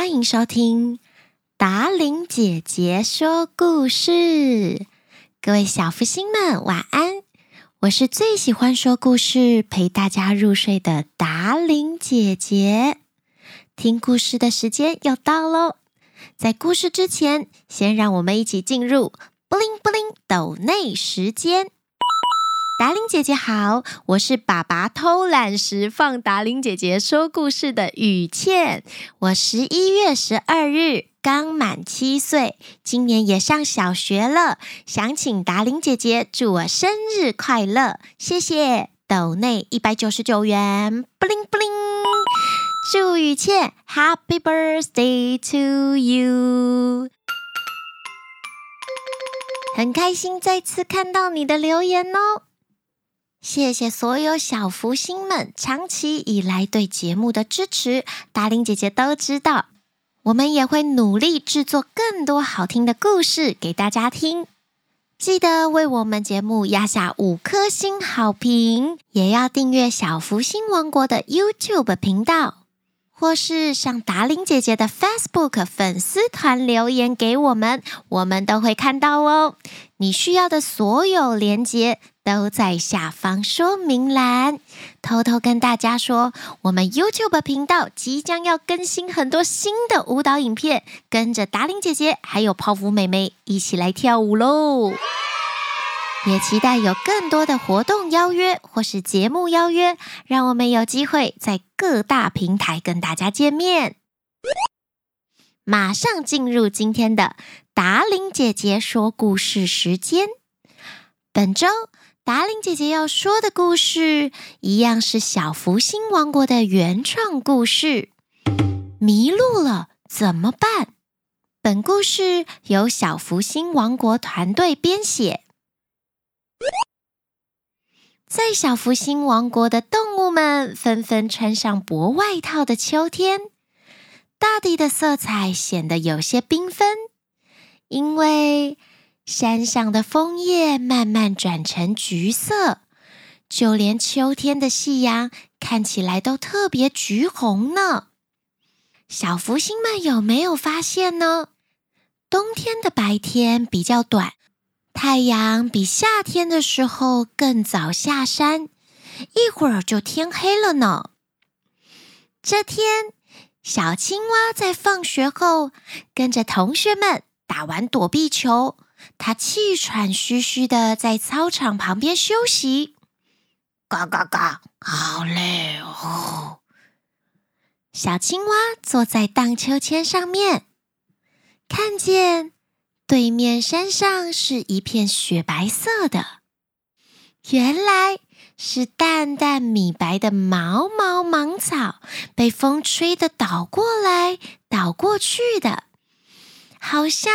欢迎收听达琳姐姐说故事。各位小福星们，晚安！我是最喜欢说故事、陪大家入睡的达琳姐姐。听故事的时间又到喽！在故事之前，先让我们一起进入布灵布灵抖内时间。达伶姐姐好，我是爸爸偷懒时放达伶姐姐说故事的雨倩。我十一月十二日刚满七岁，今年也上小学了，想请达伶姐姐祝我生日快乐，谢谢。抖内一百九十九元，布灵布灵，祝雨倩 Happy Birthday to you，很开心再次看到你的留言哦。谢谢所有小福星们长期以来对节目的支持，达令姐姐都知道。我们也会努力制作更多好听的故事给大家听。记得为我们节目压下五颗星好评，也要订阅小福星王国的 YouTube 频道，或是上达玲姐姐的 Facebook 粉丝团留言给我们，我们都会看到哦。你需要的所有连接。都在下方说明栏。偷偷跟大家说，我们 YouTube 频道即将要更新很多新的舞蹈影片，跟着达玲姐姐还有泡芙妹妹一起来跳舞喽！也期待有更多的活动邀约或是节目邀约，让我们有机会在各大平台跟大家见面。马上进入今天的达玲姐姐说故事时间，本周。达玲姐姐要说的故事，一样是小福星王国的原创故事。迷路了怎么办？本故事由小福星王国团队编写。在小福星王国的动物们纷纷穿上薄外套的秋天，大地的色彩显得有些缤纷，因为。山上的枫叶慢慢转成橘色，就连秋天的夕阳看起来都特别橘红呢。小福星们有没有发现呢？冬天的白天比较短，太阳比夏天的时候更早下山，一会儿就天黑了呢。这天，小青蛙在放学后跟着同学们打完躲避球。它气喘吁吁的在操场旁边休息，嘎嘎嘎，好累哦。小青蛙坐在荡秋千上面，看见对面山上是一片雪白色的，原来是淡淡米白的毛毛芒草，被风吹得倒过来倒过去的，好像。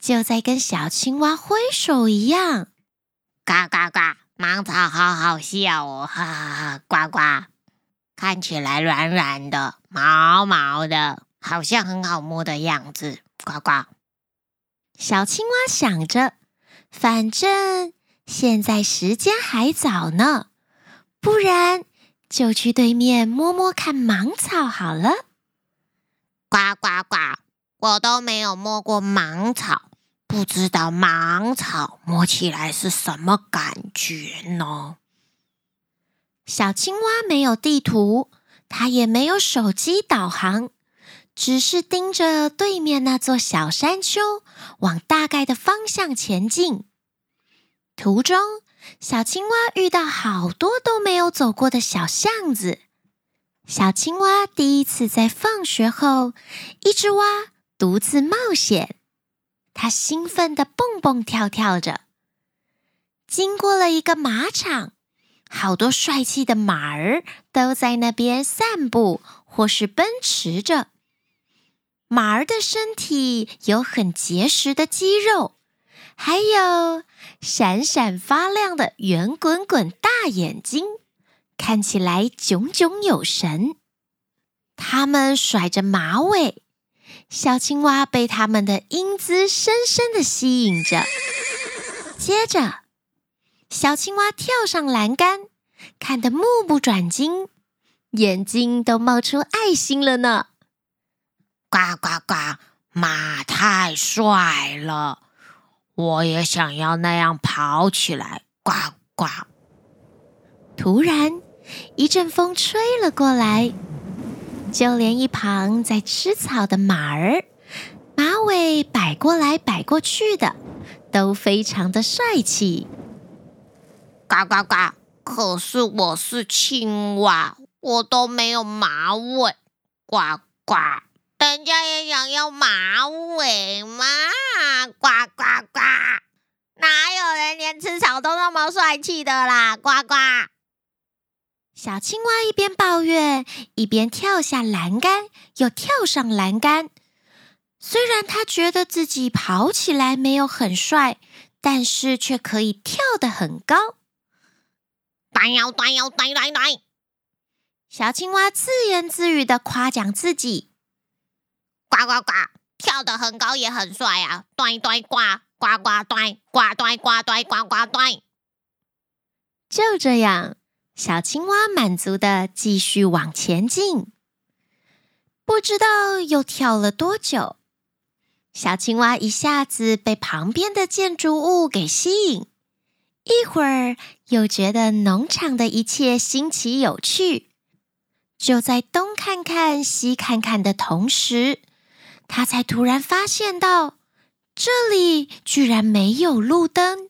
就在跟小青蛙挥手一样，嘎嘎嘎！芒草好好笑哦，哈哈哈！呱呱，看起来软软的、毛毛的，好像很好摸的样子，呱呱。小青蛙想着，反正现在时间还早呢，不然就去对面摸摸看芒草好了。呱呱呱！我都没有摸过芒草。不知道芒草摸起来是什么感觉呢？小青蛙没有地图，它也没有手机导航，只是盯着对面那座小山丘，往大概的方向前进。途中，小青蛙遇到好多都没有走过的小巷子。小青蛙第一次在放学后，一只蛙独自冒险。它兴奋地蹦蹦跳跳着，经过了一个马场，好多帅气的马儿都在那边散步或是奔驰着。马儿的身体有很结实的肌肉，还有闪闪发亮的圆滚滚大眼睛，看起来炯炯有神。他们甩着马尾。小青蛙被他们的英姿深深的吸引着，接着，小青蛙跳上栏杆，看得目不转睛，眼睛都冒出爱心了呢。呱呱呱，马太帅了，我也想要那样跑起来，呱呱。突然，一阵风吹了过来，就连一旁在吃草的马儿，马尾摆过来摆过去的，都非常的帅气。呱呱呱！可是我是青蛙，我都没有马尾。呱呱！人家也想要马尾嘛！呱呱呱！哪有人连吃草都那么帅气的啦？呱呱！小青蛙一边抱怨，一边跳下栏杆，又跳上栏杆。虽然他觉得自己跑起来没有很帅，但是却可以跳得很高。端腰端腰端端端！小青蛙自言自语的夸奖自己：“呱呱呱，跳得很高也很帅啊！端端呱呱呱端呱端呱端呱呱端。”就这样，小青蛙满足的继续往前进。不知道又跳了多久，小青蛙一下子被旁边的建筑物给吸引。一会儿又觉得农场的一切新奇有趣，就在东看看西看看的同时，他才突然发现到这里居然没有路灯，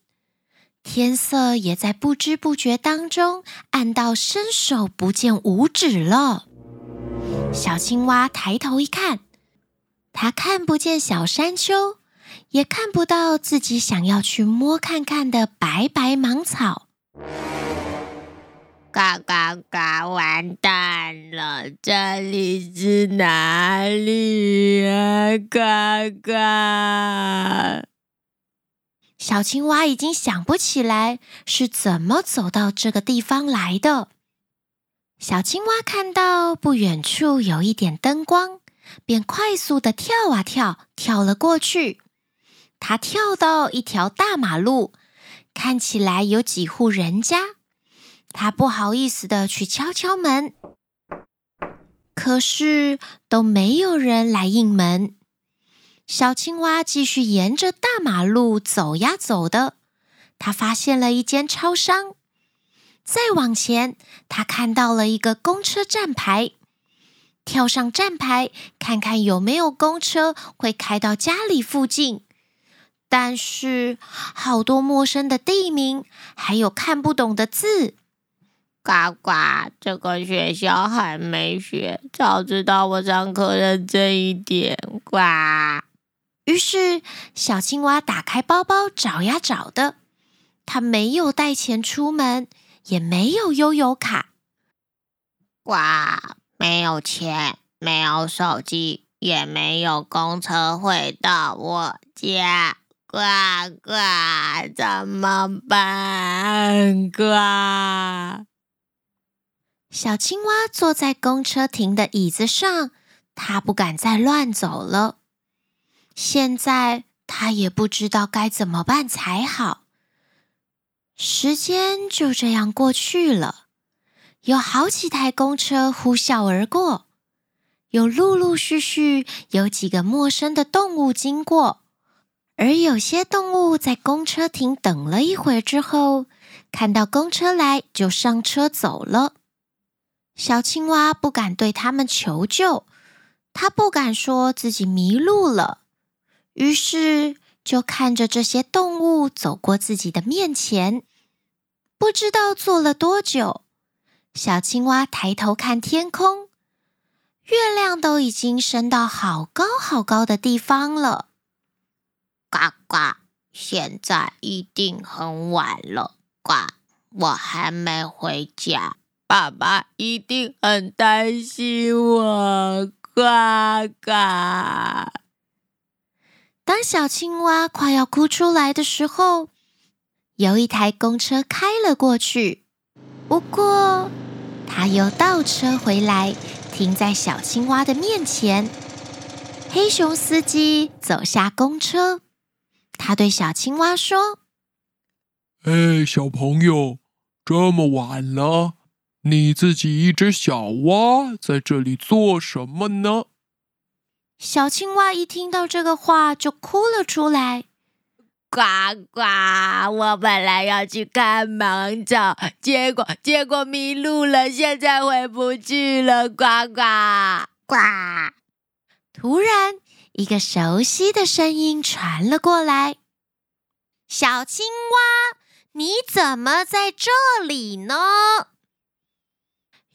天色也在不知不觉当中暗到伸手不见五指了。小青蛙抬头一看，他看不见小山丘。也看不到自己想要去摸看看的白白芒草，嘎嘎嘎！完蛋了，这里是哪里呀？嘎嘎！小青蛙已经想不起来是怎么走到这个地方来的。小青蛙看到不远处有一点灯光，便快速地跳啊跳，跳了过去。它跳到一条大马路，看起来有几户人家。他不好意思的去敲敲门，可是都没有人来应门。小青蛙继续沿着大马路走呀走的，它发现了一间超商。再往前，他看到了一个公车站牌，跳上站牌，看看有没有公车会开到家里附近。但是好多陌生的地名，还有看不懂的字。呱呱，这个学校还没学，早知道我上课认真一点。呱。于是小青蛙打开包包找呀找的，它没有带钱出门，也没有悠游卡。呱，没有钱，没有手机，也没有公车会到我家。呱呱，怎么办？呱！小青蛙坐在公车亭的椅子上，它不敢再乱走了。现在它也不知道该怎么办才好。时间就这样过去了，有好几台公车呼啸而过，有陆陆续续有几个陌生的动物经过。而有些动物在公车亭等了一会儿之后，看到公车来就上车走了。小青蛙不敢对他们求救，它不敢说自己迷路了，于是就看着这些动物走过自己的面前。不知道坐了多久，小青蛙抬头看天空，月亮都已经升到好高好高的地方了。呱呱！现在一定很晚了。呱！我还没回家，爸爸一定很担心我。呱呱！当小青蛙快要哭出来的时候，有一台公车开了过去，不过它又倒车回来，停在小青蛙的面前。黑熊司机走下公车。他对小青蛙说：“哎，小朋友，这么晚了，你自己一只小蛙在这里做什么呢？”小青蛙一听到这个话，就哭了出来。呱呱！我本来要去看芒草，结果结果迷路了，现在回不去了。呱呱呱！突然，一个熟悉的声音传了过来：“小青蛙，你怎么在这里呢？”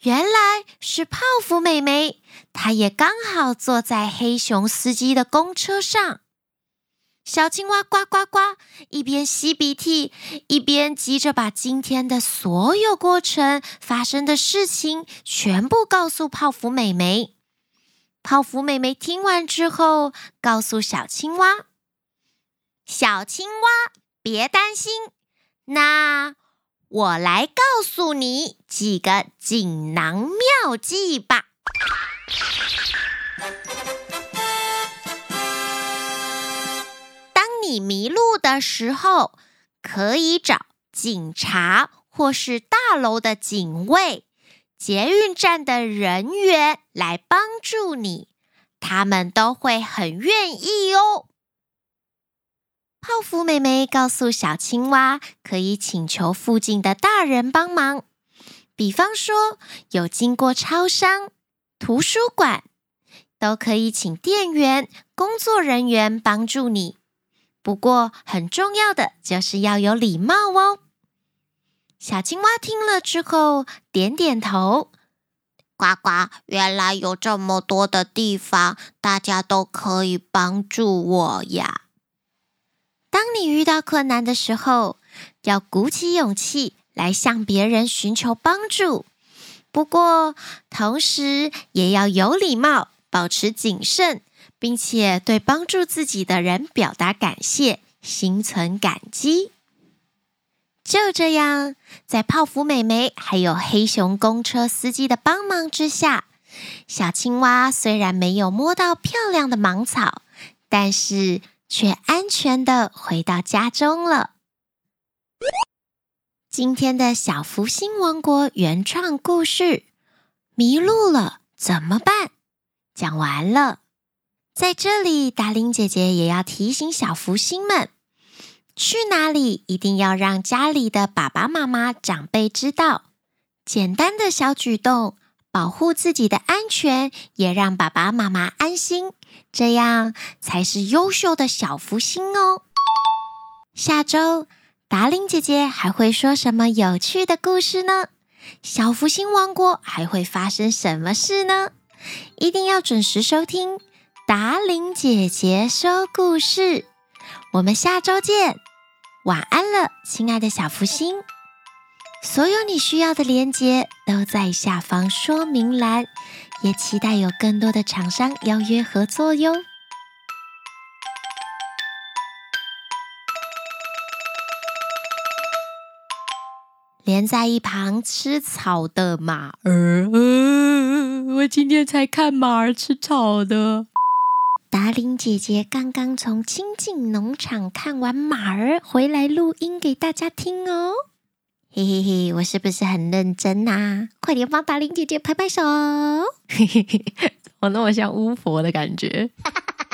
原来是泡芙妹妹，她也刚好坐在黑熊司机的公车上。小青蛙呱呱呱，一边吸鼻涕，一边急着把今天的所有过程发生的事情全部告诉泡芙妹妹。泡芙妹妹听完之后，告诉小青蛙：“小青蛙，别担心，那我来告诉你几个锦囊妙计吧。”当你迷路的时候，可以找警察或是大楼的警卫、捷运站的人员来帮助你，他们都会很愿意哦。福妹妹告诉小青蛙，可以请求附近的大人帮忙，比方说有经过超商、图书馆，都可以请店员、工作人员帮助你。不过，很重要的就是要有礼貌哦。小青蛙听了之后，点点头。呱呱，原来有这么多的地方，大家都可以帮助我呀。当你遇到困难的时候，要鼓起勇气来向别人寻求帮助。不过，同时也要有礼貌，保持谨慎。并且对帮助自己的人表达感谢，心存感激。就这样，在泡芙妹妹还有黑熊公车司机的帮忙之下，小青蛙虽然没有摸到漂亮的芒草，但是却安全的回到家中了。今天的小福星王国原创故事，迷路了怎么办？讲完了。在这里，达伶姐姐也要提醒小福星们，去哪里一定要让家里的爸爸妈妈、长辈知道。简单的小举动，保护自己的安全，也让爸爸妈妈安心，这样才是优秀的小福星哦。下周，达令姐姐还会说什么有趣的故事呢？小福星王国还会发生什么事呢？一定要准时收听。达令姐姐说故事，我们下周见，晚安了，亲爱的小福星。所有你需要的连接都在下方说明栏，也期待有更多的厂商邀约合作哟。连在一旁吃草的马儿，我今天才看马儿吃草的。达伶姐姐刚刚从清境农场看完马儿回来录音给大家听哦，嘿嘿嘿，我是不是很认真呐？快点帮达玲姐姐拍拍手，嘿嘿嘿，我那么像巫婆的感觉，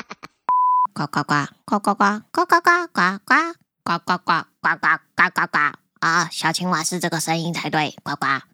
呱呱呱呱呱呱呱呱呱呱呱呱呱呱呱呱呱呱呱啊！小青蛙是这个声音才对，呱呱。